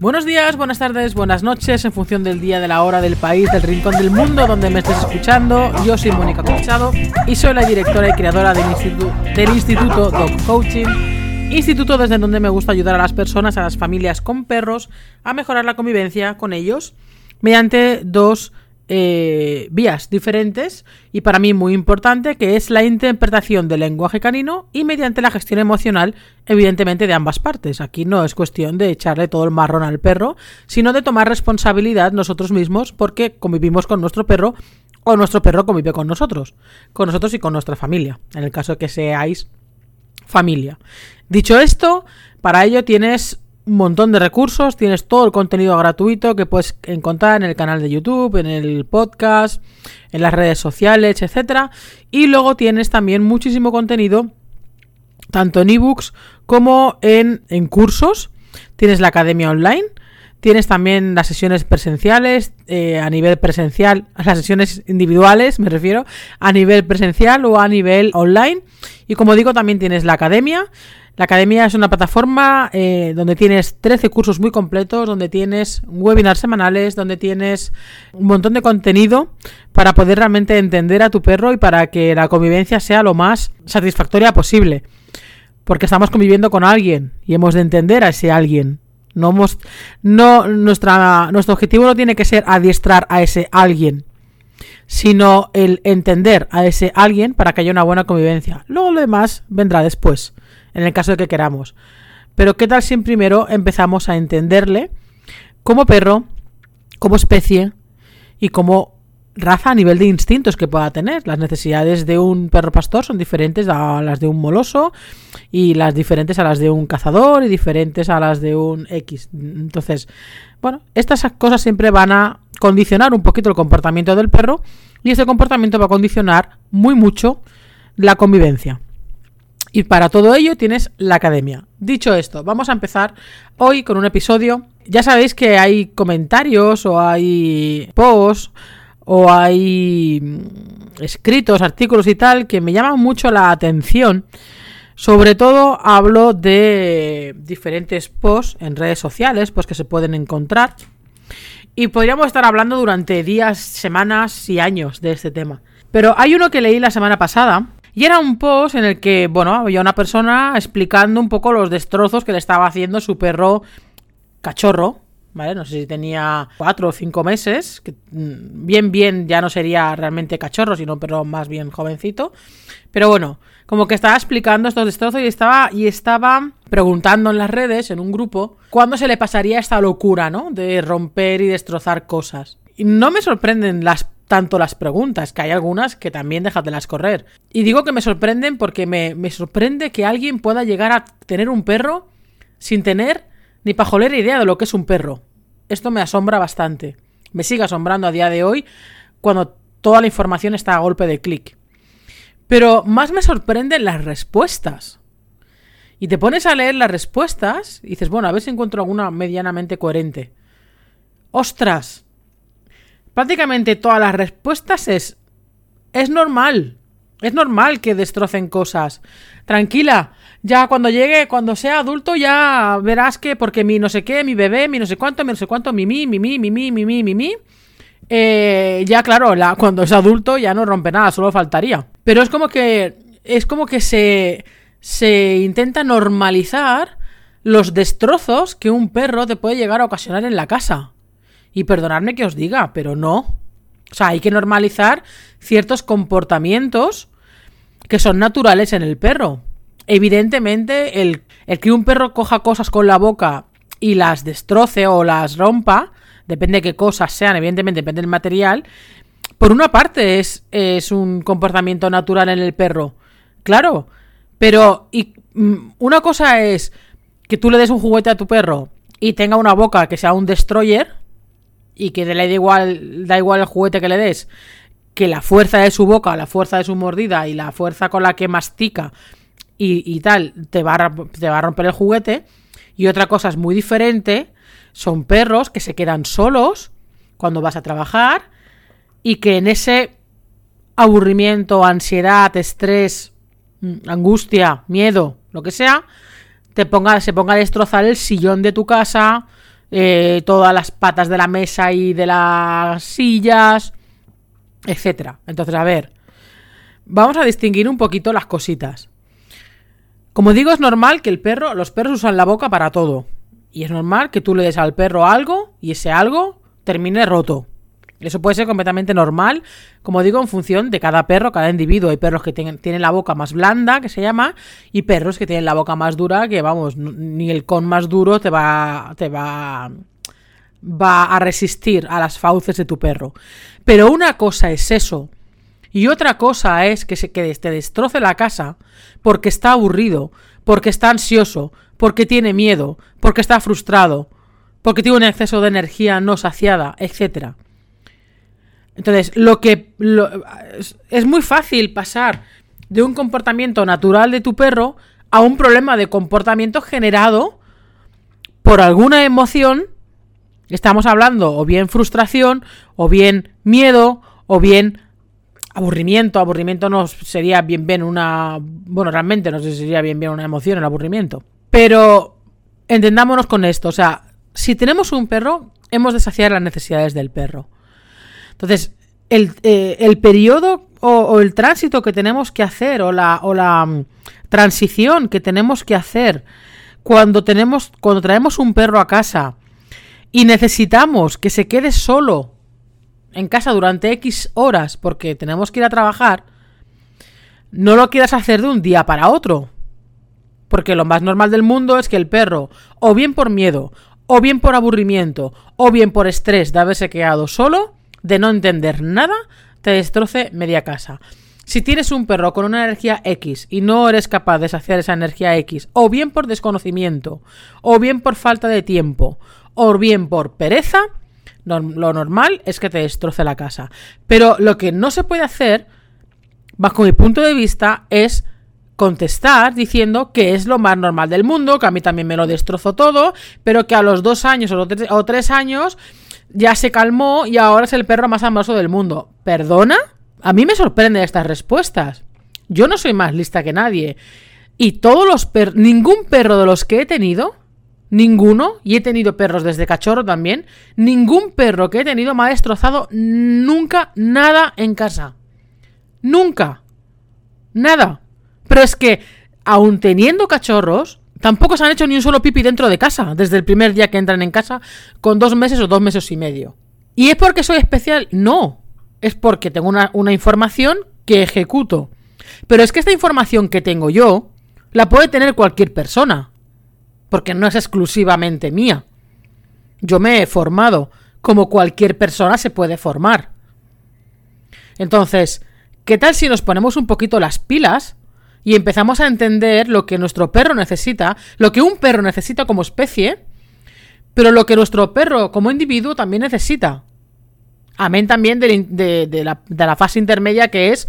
Buenos días, buenas tardes, buenas noches, en función del día, de la hora, del país, del rincón del mundo donde me estés escuchando. Yo soy Mónica Corchado y soy la directora y creadora del, del Instituto Dog Coaching, instituto desde donde me gusta ayudar a las personas, a las familias con perros, a mejorar la convivencia con ellos mediante dos eh, vías diferentes y para mí muy importante que es la interpretación del lenguaje canino y mediante la gestión emocional evidentemente de ambas partes. Aquí no es cuestión de echarle todo el marrón al perro, sino de tomar responsabilidad nosotros mismos porque convivimos con nuestro perro o nuestro perro convive con nosotros, con nosotros y con nuestra familia, en el caso de que seáis familia. Dicho esto, para ello tienes un montón de recursos, tienes todo el contenido gratuito que puedes encontrar en el canal de YouTube, en el podcast, en las redes sociales, etcétera, y luego tienes también muchísimo contenido tanto en ebooks como en, en cursos. Tienes la academia online, Tienes también las sesiones presenciales eh, a nivel presencial, las sesiones individuales, me refiero, a nivel presencial o a nivel online. Y como digo, también tienes la academia. La academia es una plataforma eh, donde tienes 13 cursos muy completos, donde tienes webinars semanales, donde tienes un montón de contenido para poder realmente entender a tu perro y para que la convivencia sea lo más satisfactoria posible. Porque estamos conviviendo con alguien y hemos de entender a ese alguien. No, no nuestra, nuestro objetivo no tiene que ser adiestrar a ese alguien, sino el entender a ese alguien para que haya una buena convivencia. Luego lo demás vendrá después, en el caso de que queramos. Pero ¿qué tal si primero empezamos a entenderle como perro, como especie y como raza a nivel de instintos que pueda tener. Las necesidades de un perro pastor son diferentes a las de un moloso y las diferentes a las de un cazador y diferentes a las de un X. Entonces, bueno, estas cosas siempre van a condicionar un poquito el comportamiento del perro y ese comportamiento va a condicionar muy mucho la convivencia. Y para todo ello tienes la academia. Dicho esto, vamos a empezar hoy con un episodio. Ya sabéis que hay comentarios o hay posts o hay mm, escritos, artículos y tal que me llaman mucho la atención. Sobre todo hablo de diferentes posts en redes sociales, pues que se pueden encontrar. Y podríamos estar hablando durante días, semanas y años de este tema. Pero hay uno que leí la semana pasada y era un post en el que, bueno, había una persona explicando un poco los destrozos que le estaba haciendo su perro cachorro, no sé si tenía cuatro o cinco meses, que mm, bien, bien ya no sería realmente cachorro, sino pero más bien jovencito. Pero bueno, como que estaba explicando estos destrozos y estaba, y estaba preguntando en las redes, en un grupo, cuándo se le pasaría esta locura, ¿no? De romper y destrozar cosas. Y no me sorprenden las tanto las preguntas, que hay algunas que también las correr. Y digo que me sorprenden porque me, me sorprende que alguien pueda llegar a tener un perro sin tener ni pajolera idea de lo que es un perro. Esto me asombra bastante. Me sigue asombrando a día de hoy cuando toda la información está a golpe de clic. Pero más me sorprenden las respuestas. Y te pones a leer las respuestas y dices, bueno, a ver si encuentro alguna medianamente coherente. ¡Ostras! Prácticamente todas las respuestas es... Es normal. Es normal que destrocen cosas. Tranquila, ya cuando llegue, cuando sea adulto, ya verás que porque mi no sé qué, mi bebé, mi no sé cuánto, mi no sé cuánto, mi mi, mi mi, mi mi, mi mi, mi eh, ya claro, la, cuando es adulto ya no rompe nada, solo faltaría. Pero es como que, es como que se, se intenta normalizar los destrozos que un perro te puede llegar a ocasionar en la casa. Y perdonadme que os diga, pero no. O sea, hay que normalizar ciertos comportamientos que son naturales en el perro. Evidentemente, el, que un perro coja cosas con la boca y las destroce o las rompa, depende de qué cosas sean, evidentemente depende del material, por una parte es, es un comportamiento natural en el perro, claro, pero y, mm, una cosa es que tú le des un juguete a tu perro y tenga una boca que sea un destroyer y que le da igual, da igual el juguete que le des, que la fuerza de su boca, la fuerza de su mordida y la fuerza con la que mastica y, tal, te va, a, te va a romper el juguete. Y otra cosa es muy diferente, son perros que se quedan solos cuando vas a trabajar y que en ese aburrimiento, ansiedad, estrés, mm, angustia, miedo, lo que sea, te ponga, se ponga a destrozar el sillón de tu casa, eh, todas las patas de la mesa y de las sillas, etcétera. Entonces, a ver, vamos a distinguir un poquito las cositas. Como digo, es normal que el perro, los perros usan la boca para todo. Y es normal que tú le des al perro algo y ese algo termine roto. Eso puede ser completamente normal, como digo, en función de cada perro, cada individuo. Hay perros que tienen, la boca más blanda, que se llama, y perros que tienen la boca más dura, que vamos, ni el con más duro te va, te va, va a resistir a las fauces de tu perro. Pero una cosa es eso, y otra cosa es que, se, te destroce la casa porque está aburrido, porque está ansioso, porque tiene miedo, porque está frustrado, porque tiene un exceso de energía no saciada, etc. Entonces, lo que es muy fácil pasar de un comportamiento natural de tu perro a un problema de comportamiento generado por alguna emoción. Estamos hablando o bien frustración, o bien miedo, o bien aburrimiento. Aburrimiento no sería bien bien una... Bueno, realmente no sé si sería bien bien una emoción el aburrimiento. Pero entendámonos con esto. O sea, si tenemos un perro, hemos de saciar las necesidades del perro. Entonces, el, eh, periodo o, el tránsito que tenemos que hacer o la, o la mm, transición que tenemos que hacer cuando tenemos cuando traemos un perro a casa y necesitamos que se quede solo en casa durante X horas porque tenemos que ir a trabajar, no lo quieras hacer de un día para otro. Porque lo más normal del mundo es que el perro, o bien por miedo, o bien por aburrimiento, o bien por estrés de haberse quedado solo, de no entender nada, te destroce media casa. Si tienes un perro con una energía X y no eres capaz de saciar esa energía X, o bien por desconocimiento, o bien por falta de tiempo, o bien por pereza, lo normal es que te destroce la casa. Pero lo que no se puede hacer, bajo mi punto de vista, es contestar diciendo que es lo más normal del mundo, que a mí también me lo destrozó todo, pero que a los dos años o, tres años ya se calmó y ahora es el perro más amoroso del mundo. ¿Perdona? A mí me sorprenden estas respuestas. Yo no soy más lista que nadie. Y todos los perros, ningún perro de los que he tenido, ninguno, y he tenido perros desde cachorro también, ningún perro que he tenido me ha destrozado nunca nada en casa. Nunca. Nada. Pero es que, aun teniendo cachorros, tampoco se han hecho ni un solo pipi dentro de casa, desde el primer día que entran en casa, con dos meses o dos meses y medio. ¿Y es porque soy especial? No. Es porque tengo una, información que ejecuto. Pero es que esta información que tengo yo, la puede tener cualquier persona. Porque no es exclusivamente mía. Yo me he formado como cualquier persona se puede formar. Entonces, ¿qué tal si nos ponemos un poquito las pilas y empezamos a entender lo que nuestro perro necesita, lo que un perro necesita como especie, pero lo que nuestro perro como individuo también necesita. Amén también de, la, fase intermedia que es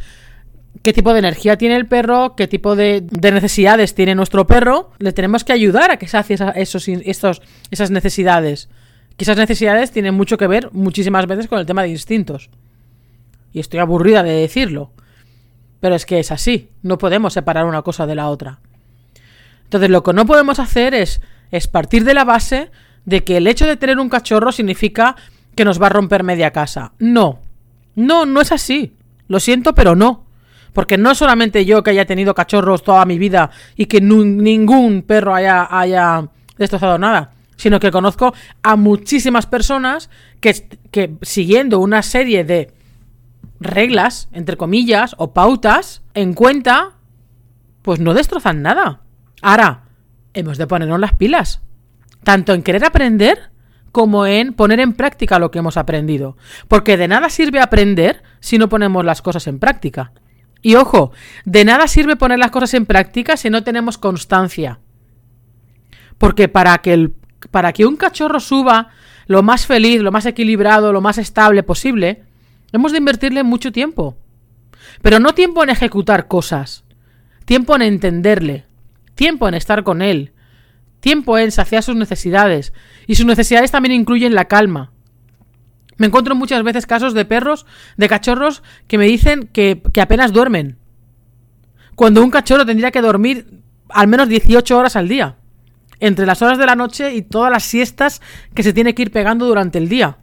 qué tipo de energía tiene el perro, qué tipo de, necesidades tiene nuestro perro. Le tenemos que ayudar a que sacie esos, estos, esas necesidades. Que esas necesidades tienen mucho que ver muchísimas veces con el tema de instintos. Y estoy aburrida de decirlo. Pero es que es así, no podemos separar una cosa de la otra. Entonces lo que no podemos hacer es, es partir de la base de que el hecho de tener un cachorro significa que nos va a romper media casa. No, no, no es así. Lo siento, pero no. Porque no solamente yo que haya tenido cachorros toda mi vida y que ningún perro haya, haya destrozado nada, sino que conozco a muchísimas personas que, que siguiendo una serie de reglas, entre comillas, o pautas en cuenta, pues no destrozan nada. Ahora, hemos de ponernos las pilas. Tanto en querer aprender como en poner en práctica lo que hemos aprendido. Porque de nada sirve aprender si no ponemos las cosas en práctica. Y ojo, de nada sirve poner las cosas en práctica si no tenemos constancia. Porque para que, el, para que un cachorro suba lo más feliz, lo más equilibrado, lo más estable posible, Hemos de invertirle mucho tiempo. Pero no tiempo en ejecutar cosas. Tiempo en entenderle. Tiempo en estar con él. Tiempo en saciar sus necesidades. Y sus necesidades también incluyen la calma. Me encuentro muchas veces casos de perros, de cachorros, que me dicen que, que apenas duermen. Cuando un cachorro tendría que dormir al menos 18 horas al día. entre las horas de la noche y todas las siestas que se tiene que ir pegando durante el día.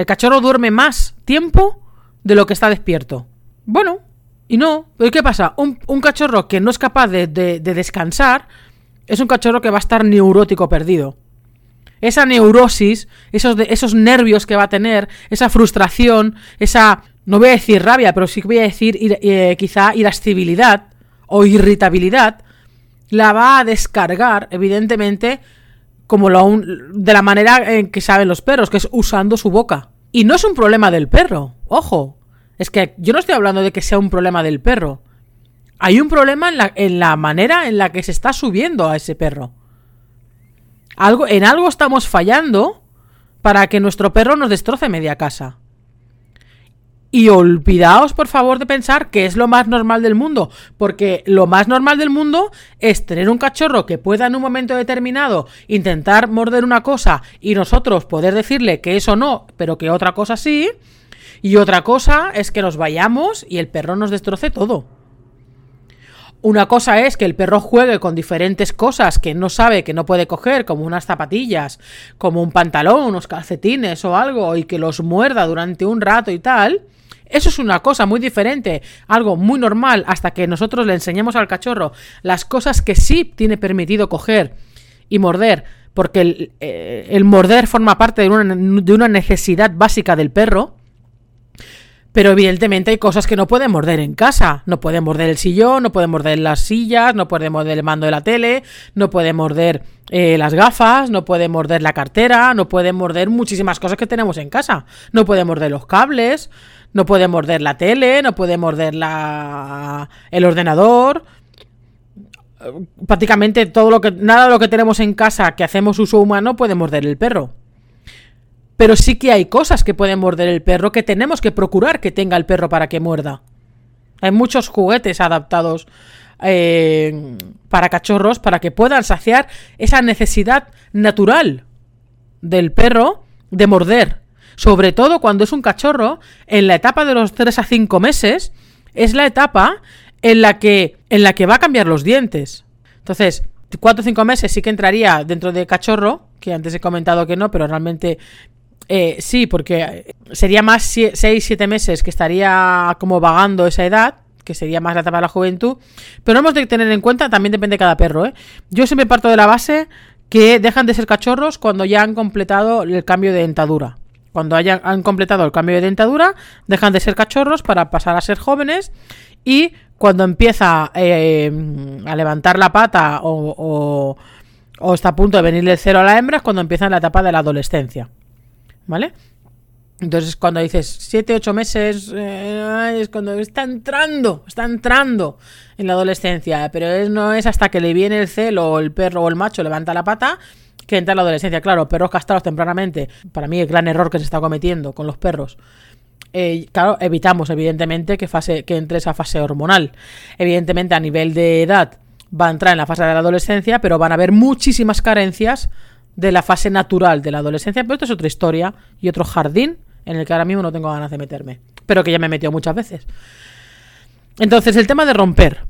El cachorro duerme más tiempo de lo que está despierto. Bueno, y no. ¿Pero qué pasa? Un, cachorro que no es capaz de, descansar es un cachorro que va a estar neurótico perdido. Esa neurosis, esos, esos nervios que va a tener, esa frustración, esa, no voy a decir rabia, pero sí voy a decir eh, quizá irascibilidad o irritabilidad, la va a descargar, evidentemente, como lo, de la manera en que saben los perros, que es usando su boca. Y no es un problema del perro, ojo. Es que yo no estoy hablando de que sea un problema del perro. Hay un problema en la, en la manera en la que se está subiendo a ese perro. Algo, en algo estamos fallando para que nuestro perro nos destroce media casa. Y olvidaos, por favor, de pensar que es lo más normal del mundo, porque lo más normal del mundo es tener un cachorro que pueda en un momento determinado intentar morder una cosa y nosotros poder decirle que eso no, pero que otra cosa sí. Y otra cosa es que nos vayamos y el perro nos destroce todo. Una cosa es que el perro juegue con diferentes cosas que no sabe que no puede coger, como unas zapatillas, como un pantalón, unos calcetines o algo, y que los muerda durante un rato y tal. Eso es una cosa muy diferente, algo muy normal, hasta que nosotros le enseñemos al cachorro las cosas que sí tiene permitido coger y morder, porque el, eh, morder forma parte de una, necesidad básica del perro. Pero evidentemente hay cosas que no puede morder en casa. No puede morder el sillón, no puede morder las sillas, no puede morder el mando de la tele, no puede morder eh, las gafas, no puede morder la cartera, no puede morder muchísimas cosas que tenemos en casa. No puede morder los cables, no puede morder la tele, no puede morder la, el ordenador. Prácticamente todo lo que. Nada de lo que tenemos en casa que hacemos uso humano puede morder el perro. Pero sí que hay cosas que pueden morder el perro que tenemos que procurar que tenga el perro para que muerda. Hay muchos juguetes adaptados eh, para cachorros para que puedan saciar esa necesidad natural del perro de morder. Sobre todo cuando es un cachorro, en la etapa de los 3 a 5 meses, es la etapa en la que, en la que va a cambiar los dientes. Entonces, 4 o 5 meses sí que entraría dentro de cachorro, que antes he comentado que no, pero realmente eh, sí, porque sería más 6, 7 meses que estaría como vagando esa edad, que sería más la etapa de la juventud. Pero hemos de tener en cuenta, también depende de cada perro, ¿eh? Yo siempre parto de la base que dejan de ser cachorros cuando ya han completado el cambio de dentadura. Cuando hayan, han completado el cambio de dentadura, dejan de ser cachorros para pasar a ser jóvenes y cuando empieza eh, a levantar la pata o, o, está a punto de venirle el cero a la hembra es cuando empieza la etapa de la adolescencia. ¿Vale? Entonces cuando dices 7, 8 meses, eh, es cuando está entrando, está entrando en la adolescencia, pero no es hasta que le viene el celo o el perro o el macho levanta la pata que entra en la adolescencia. Claro, perros castrados tempranamente, para mí el gran error que se está cometiendo con los perros. Eh, claro, evitamos evidentemente que, fase, que entre esa fase hormonal. Evidentemente a nivel de edad va a entrar en la fase de la adolescencia, pero van a haber muchísimas carencias de la fase natural de la adolescencia. Pero esto es otra historia y otro jardín en el que ahora mismo no tengo ganas de meterme. Pero que ya me he metido muchas veces. Entonces, el tema de romper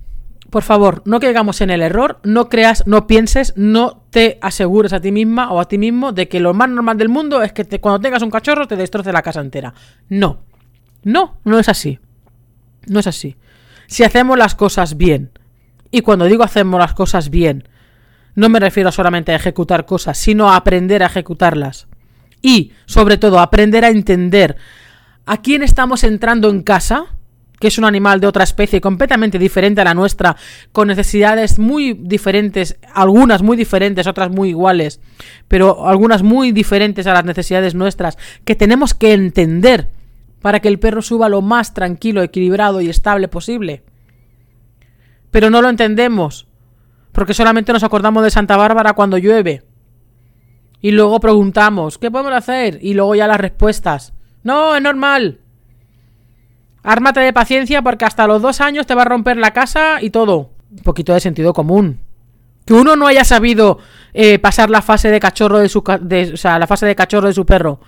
por favor, no caigamos en el error, no creas, no pienses, no te asegures a ti misma o a ti mismo de que lo más normal del mundo es que cuando tengas un cachorro te destroce la casa entera. No, no, no es así. No es así. Si hacemos las cosas bien, y cuando digo hacemos las cosas bien, no me refiero solamente a ejecutar cosas, sino a aprender a ejecutarlas. Y, sobre todo, aprender a entender a quién estamos entrando en casa que es un animal de otra especie completamente diferente a la nuestra, con necesidades muy diferentes, algunas muy diferentes, otras muy iguales, pero algunas muy diferentes a las necesidades nuestras, que tenemos que entender para que el perro suba lo más tranquilo, equilibrado y estable posible. Pero no lo entendemos, porque solamente nos acordamos de Santa Bárbara cuando llueve. Y luego preguntamos, ¿qué podemos hacer? Y luego ya las respuestas. No, es normal. Ármate de paciencia porque hasta los dos años te va a romper la casa y todo. Un poquito de sentido común. Que uno no haya sabido eh, pasar la fase de cachorro de su sea, la fase de cachorro de su perro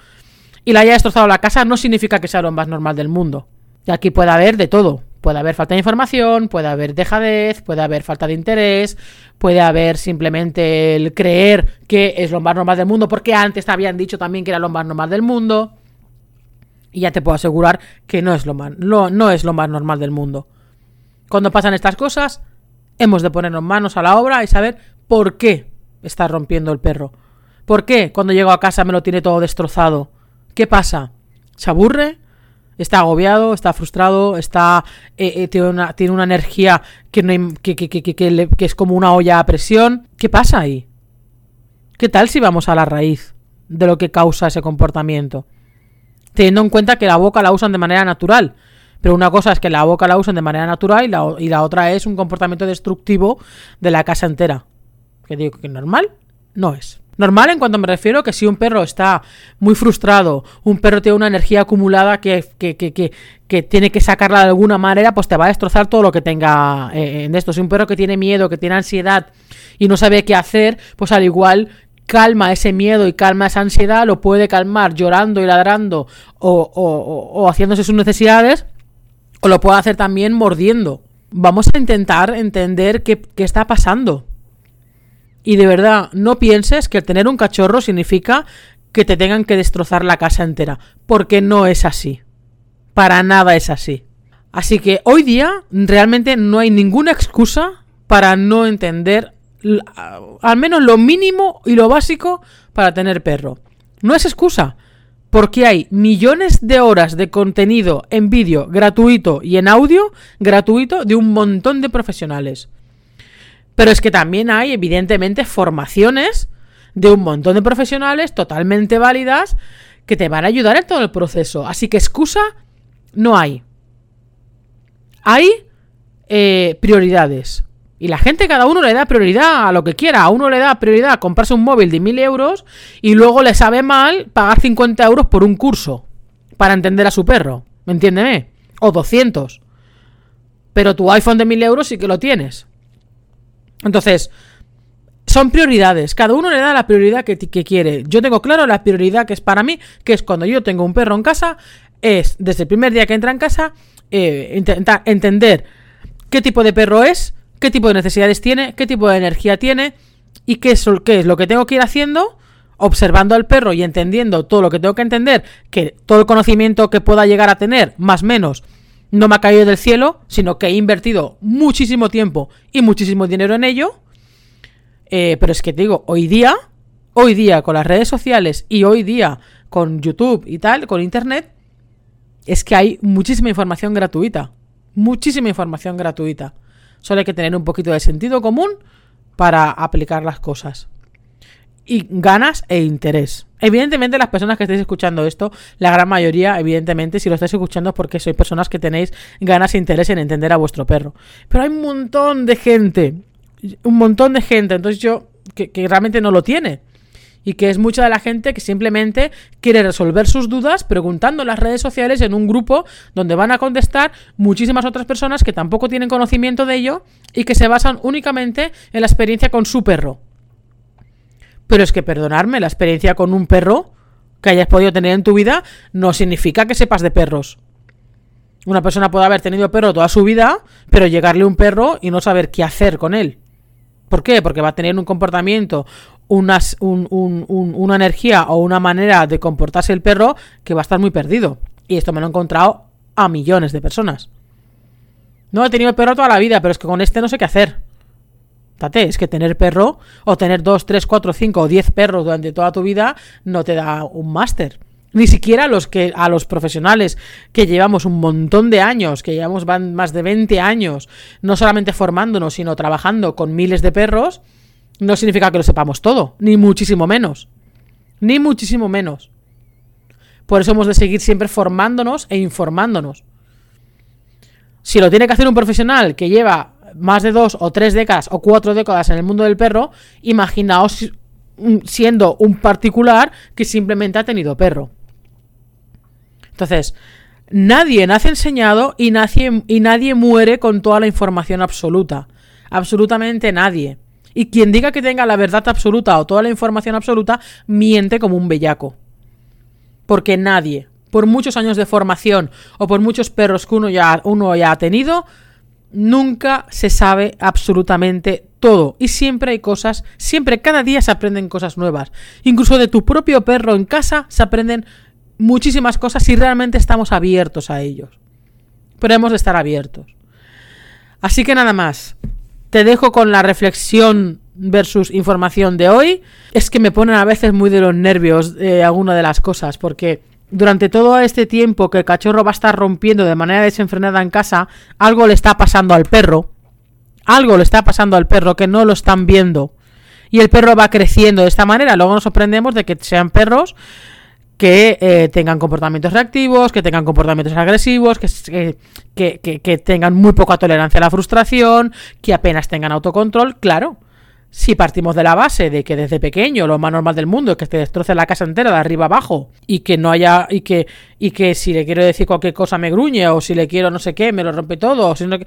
y le haya destrozado la casa no significa que sea lo más normal del mundo. Y aquí puede haber de todo. Puede haber falta de información, puede haber dejadez, puede haber falta de interés, puede haber simplemente el creer que es lo más normal del mundo, porque antes te habían dicho también que era lo más normal del mundo. Y ya te puedo asegurar que no es lo más, no es lo más normal del mundo. Cuando pasan estas cosas, hemos de ponernos manos a la obra y saber por qué está rompiendo el perro. ¿Por qué cuando llego a casa me lo tiene todo destrozado? ¿Qué pasa? ¿Se aburre? está agobiado, está frustrado, está eh, eh, tiene, una, tiene, una, energía que, no, que, que, que, es como una olla a presión. ¿Qué pasa ahí? ¿Qué tal si vamos a la raíz de lo que causa ese comportamiento? Teniendo en cuenta que la boca la usan de manera natural. Pero una cosa es que la boca la usan de manera natural y la, y la otra es un comportamiento destructivo de la casa entera. Que digo que normal no es. Normal en cuanto me refiero que si un perro está muy frustrado, un perro tiene una energía acumulada que, que, que, que tiene que sacarla de alguna manera, pues te va a destrozar todo lo que tenga eh, en esto. Si un perro que tiene miedo, que tiene ansiedad y no sabe qué hacer, pues al igual calma ese miedo y calma esa ansiedad, lo puede calmar llorando y ladrando o, o, o haciéndose sus necesidades, o lo puede hacer también mordiendo. Vamos a intentar entender qué, qué está pasando. Y de verdad, no pienses que tener un cachorro significa que te tengan que destrozar la casa entera, porque no es así. Para nada es así. Así que hoy día realmente no hay ninguna excusa para no entender al menos lo mínimo y lo básico para tener perro. No es excusa, porque hay millones de horas de contenido en vídeo gratuito y en audio gratuito de un montón de profesionales. Pero es que también hay, evidentemente, formaciones de un montón de profesionales totalmente válidas que te van a ayudar en todo el proceso. Así que excusa no hay. Hay eh, prioridades. Y la gente, cada uno le da prioridad a lo que quiera. A uno le da prioridad comprarse un móvil de 1000 euros y luego le sabe mal pagar 50 euros por un curso para entender a su perro. ¿Me entiéndeme? O 200. Pero tu iPhone de 1000 euros sí que lo tienes. Entonces, son prioridades. Cada uno le da la prioridad que, quiere. Yo tengo claro la prioridad que es para mí, que es cuando yo tengo un perro en casa, es desde el primer día que entra en casa, eh, intentar entender qué tipo de perro es, qué tipo de necesidades tiene, qué tipo de energía tiene y qué es, qué es lo que tengo que ir haciendo observando al perro y entendiendo todo lo que tengo que entender, que todo el conocimiento que pueda llegar a tener, más o menos, no me ha caído del cielo, sino que he invertido muchísimo tiempo y muchísimo dinero en ello. Eh, pero es que te digo, hoy día, hoy día con las redes sociales y hoy día con YouTube y tal, con Internet, es que hay muchísima información gratuita. Muchísima información gratuita. Solo hay que tener un poquito de sentido común para aplicar las cosas y ganas e interés. Evidentemente, las personas que estáis escuchando esto, la gran mayoría, evidentemente, si lo estáis escuchando es porque sois personas que tenéis ganas e interés en entender a vuestro perro. Pero hay un montón de gente, un montón de gente, entonces yo, que, que realmente no lo tiene. Y que es mucha de la gente que simplemente quiere resolver sus dudas preguntando en las redes sociales en un grupo donde van a contestar muchísimas otras personas que tampoco tienen conocimiento de ello y que se basan únicamente en la experiencia con su perro. Pero es que perdonarme, la experiencia con un perro que hayas podido tener en tu vida no significa que sepas de perros. Una persona puede haber tenido perro toda su vida, pero llegarle un perro y no saber qué hacer con él. ¿Por qué? Porque va a tener un comportamiento, unas, una energía o una manera de comportarse el perro que va a estar muy perdido. Y esto me lo he encontrado a millones de personas. No he tenido perro toda la vida, pero es que con este no sé qué hacer es que tener perro o tener 2, 3, 4, 5 o 10 perros durante toda tu vida no te da un máster. Ni siquiera los que, a los profesionales que llevamos un montón de años, que llevamos más de 20 años, no solamente formándonos, sino trabajando con miles de perros, no significa que lo sepamos todo, ni muchísimo menos. Ni muchísimo menos. Por eso hemos de seguir siempre formándonos e informándonos. Si lo tiene que hacer un profesional que lleva más de dos o tres décadas o cuatro décadas en el mundo del perro, imaginaos siendo un particular que simplemente ha tenido perro. Entonces, nadie nace enseñado y nadie, y nadie muere con toda la información absoluta. Absolutamente nadie. Y quien diga que tenga la verdad absoluta o toda la información absoluta, miente como un bellaco. Porque nadie, por muchos años de formación o por muchos perros que uno ya, uno ya ha tenido, nunca se sabe absolutamente todo. Y siempre hay cosas, siempre, cada día se aprenden cosas nuevas. Incluso de tu propio perro en casa se aprenden muchísimas cosas si realmente estamos abiertos a ellos. Pero hemos de estar abiertos. Así que nada más. Te dejo con la reflexión versus información de hoy. Es que me ponen a veces muy de los nervios eh, alguna de las cosas, porque durante todo este tiempo que el cachorro va a estar rompiendo de manera desenfrenada en casa, algo le está pasando al perro. Algo le está pasando al perro que no lo están viendo. Y el perro va creciendo de esta manera. Luego nos sorprendemos de que sean perros que eh, tengan comportamientos reactivos, que tengan comportamientos agresivos, que, que, que, tengan muy poca tolerancia a la frustración, que apenas tengan autocontrol, claro. Si partimos de la base de que desde pequeño lo más normal del mundo es que te destroce la casa entera de arriba abajo y que no haya y que y que si le quiero decir cualquier cosa me gruñe o si le quiero no sé qué me lo rompe todo o si no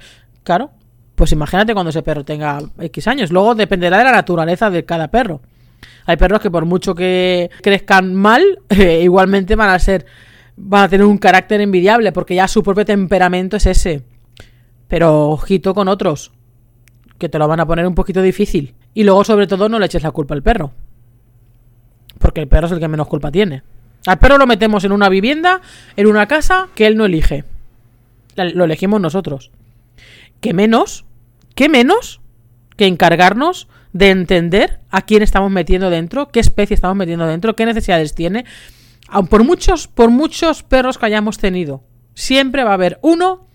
claro, pues imagínate cuando ese perro tenga X años, luego dependerá de la naturaleza de cada perro. Hay perros que por mucho que crezcan mal, eh, igualmente van a ser, van a tener un carácter envidiable porque ya su propio temperamento es ese. Pero ojito con otros, que te lo van a poner un poquito difícil. Y luego, sobre todo, no le eches la culpa al perro. Porque el perro es el que menos culpa tiene. Al perro lo metemos en una vivienda, en una casa que él no elige. Lo elegimos nosotros. ¿Qué menos? ¿Qué menos que encargarnos de entender a quién estamos metiendo dentro, qué especie estamos metiendo dentro, qué necesidades tiene. Por muchos, por muchos perros que hayamos tenido, siempre va a haber uno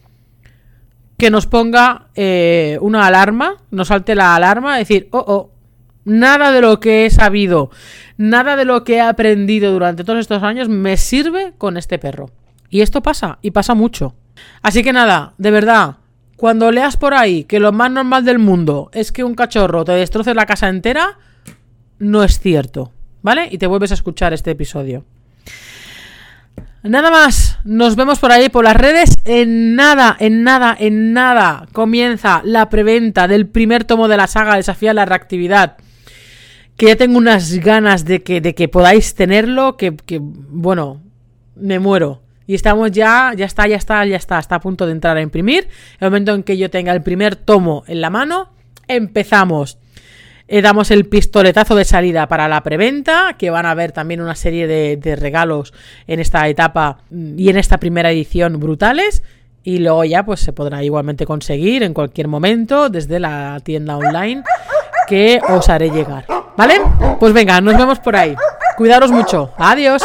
que nos ponga eh, una alarma, nos salte la alarma, decir, oh, oh, nada de lo que he sabido, nada de lo que he aprendido durante todos estos años me sirve con este perro. Y esto pasa, y pasa mucho. Así que nada, de verdad, cuando leas por ahí que lo más normal del mundo es que un cachorro te destroce la casa entera, no es cierto, ¿vale? Y te vuelves a escuchar este episodio. Nada más, nos vemos por ahí por las redes. En nada, en nada, en nada comienza la preventa del primer tomo de la saga Desafía la Reactividad. Que ya tengo unas ganas de que, de que podáis tenerlo, que, que, bueno, me muero. Y estamos ya, ya está, ya está, ya está, está a punto de entrar a imprimir. El momento en que yo tenga el primer tomo en la mano, empezamos. Eh, damos el pistoletazo de salida para la preventa, que van a haber también una serie de, regalos en esta etapa y en esta primera edición brutales. Y luego ya pues se podrá igualmente conseguir en cualquier momento desde la tienda online que os haré llegar. ¿Vale? Pues venga, nos vemos por ahí. Cuidaros mucho. Adiós.